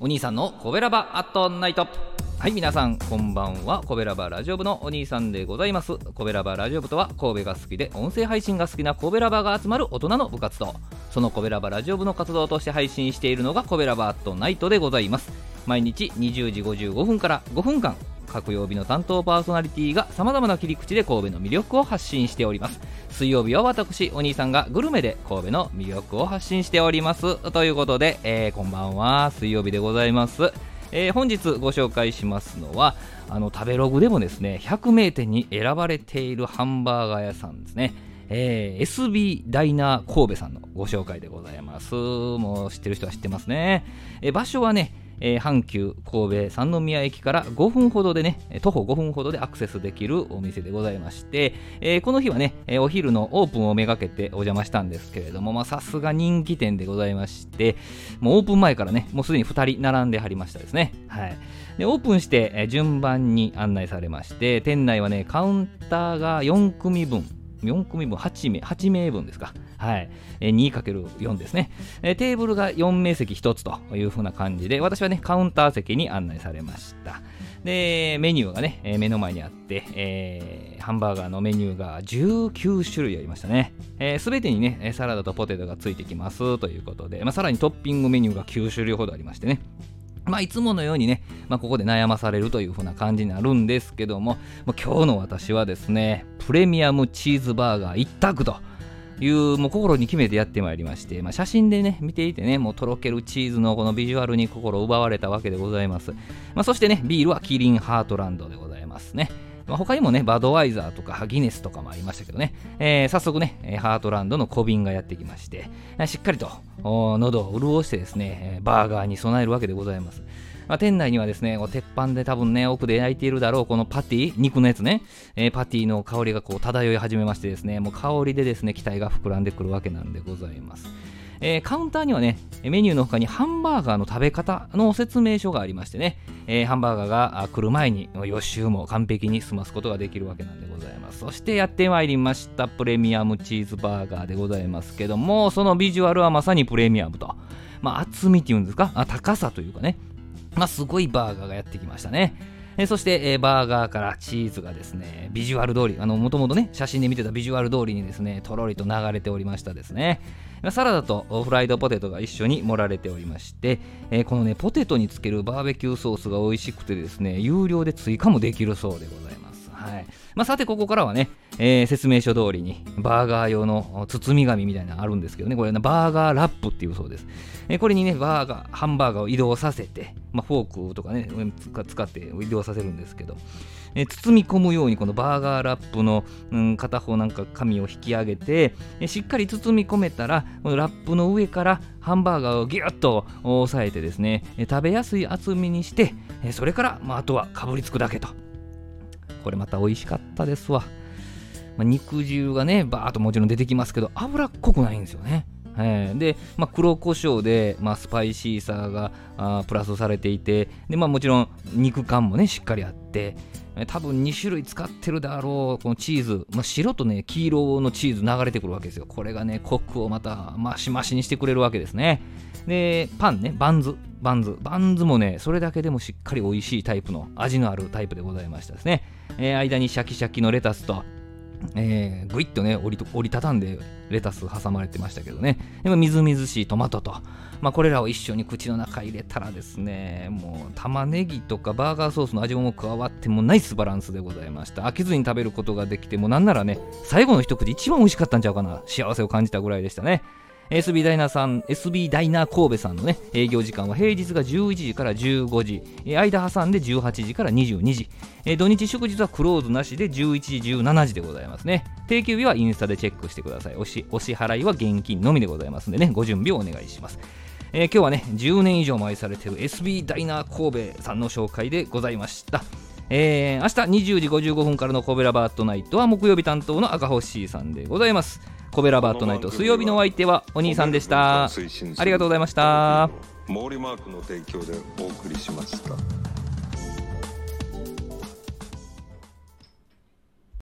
お兄さんのコベラバアットナイト。はい皆さんこんばんは。コベラバラジオ部のお兄さんでございます。コベラバラジオ部とは神戸が好きで音声配信が好きなコベラバが集まる大人の部活動。そのコベラバラジオ部の活動として配信しているのがコベラバアットナイトでございます。毎日20時55分から5分間各曜日の担当パーソナリティがさまざまな切り口で神戸の魅力を発信しております。水曜日は私お兄さんがグルメで神戸の魅力を発信しております。ということで、えー、こんばんは。水曜日でございます。えー、本日ご紹介しますのはあの食べログでもですね100名店に選ばれているハンバーガー屋さんですね。えー、SB ダイナー神戸さんのご紹介でございます。もう知ってる人は知ってますね。え、場所はね、えー、阪急神戸三宮駅から5分ほどでね、徒歩5分ほどでアクセスできるお店でございまして、えー、この日はね、えお昼のオープンをめがけてお邪魔したんですけれども、さすが人気店でございまして、もうオープン前からね、もうすでに2人並んではりましたですね。はい。で、オープンして、え順番に案内されまして、店内はね、カウンターが4組分、4組分、8名、8名分ですか。はい。え 2×4 ですね、えテーブルが4名席1つという風な感じで、私はね、カウンター席に案内されました。で、メニューがね、え目の前にあって、えー、ハンバーガーのメニューが19種類ありましたね。す、えー、べ、てにね、サラダとポテトがついてきますということで、まあ、さらにトッピングメニューが9種類ほどありましてね。まあ、いつものようにね、まあ、ここで悩まされるという風な感じになるんですけども、も今日の私はですね、プレミアムチーズバーガー一択というもう心に決めてやってまいりまして、まあ、写真でね見ていてねもうとろけるチーズのこのビジュアルに心奪われたわけでございます、まあ、そしてねビールはキリンハートランドでございますね。まあ、他にもね、バドワイザーとかギネスとかもありましたけどね、えー、早速ね、ハートランドの小瓶がやってきまして、しっかりと喉を潤してですね、バーガーに備えるわけでございます。まあ、店内にはですね、鉄板で多分ね、奥で焼いているだろう、このパティ、肉のやつね、えー、パティの香りがこう漂い始めましてですね、もう香りでですね、期待が膨らんでくるわけなんでございます。えー、カウンターにはね、メニューの他にハンバーガーの食べ方の説明書がありましてね、えー、ハンバーガーが来る前に予習も完璧に済ますことができるわけなんでございます。そしてやってまいりましたプレミアムチーズバーガーでございますけども、そのビジュアルはまさにプレミアムと。まあ、厚みっていうんですか？あ、高さというかね、まあ、すごいバーガーがやってきましたね。えそして、えー、バーガーからチーズがですね、ビジュアル通り、あの、もともとね、写真で見てたビジュアル通りにですね、とろりと流れておりましたですね。サラダとフライドポテトが一緒に盛られておりまして、えー、このね、ポテトにつけるバーベキューソースが美味しくてですね、有料で追加もできるそうでございます。はい。まあ、さて、ここからはね、えー、説明書通りにバーガー用の包み紙みたいなのあるんですけどね、これね、バーガーラップっていうそうです。えー、これにね、バーガー、ハンバーガーを移動させて、まあ、フォークとかね、使って移動させるんですけど、えー、包み込むようにこのバーガーラップの、うん、片方なんか紙を引き上げて、えー、しっかり包み込めたら、このラップの上からハンバーガーをギュッと押さえてですね、えー、食べやすい厚みにして、えー、それから、まあ、あとはかぶりつくだけと。これまた美味しかったですわ。まあ、肉汁がね、バーっともちろん出てきますけど、脂っこくないんですよね。えー、で、まあ、黒胡椒で、まあ、スパイシーさがあプラスされていてで、まあ、もちろん肉感もねしっかりあって多分2種類使ってるだろうこのチーズ、まあ、白とね黄色のチーズ流れてくるわけですよ。これがねコクをまたマシマシにしてくれるわけですね。でパンねバンズ。バンズ。バンズもねそれだけでもしっかり美味しいタイプの味のあるタイプでございましたですね、えー、間にシャキシャキのレタスとえー、ぐいっとね折り折りたたんでレタス挟まれてましたけどね。でもみずみずしいトマトと、まあ、これらを一緒に口の中入れたらですねもう玉ねぎとかバーガーソースの味も加わってもナイスバランスでございました。飽きずに食べることができてもなんならね最後の一口一番美味しかったんちゃうかな幸せを感じたぐらいでしたね。SB ダイナーさん、SB ダイナー神戸さんのね、営業時間は平日が11時から15時、間挟んで18時から22時、土日祝日はクローズなしで11時、17時でございますね。定休日はインスタでチェックしてください。おしお支払いは現金のみでございますんでね、ご準備をお願いします。えー、今日はね、10年以上も愛されている SB ダイナー神戸さんの紹介でございました。えー、明日20時55分からのコベラバートナイトは木曜日担当の赤星さんでございます。コベラバートナイト水曜日のお相手はお兄さんでした。ありがとうございました。毛利マークの提供でお送りしました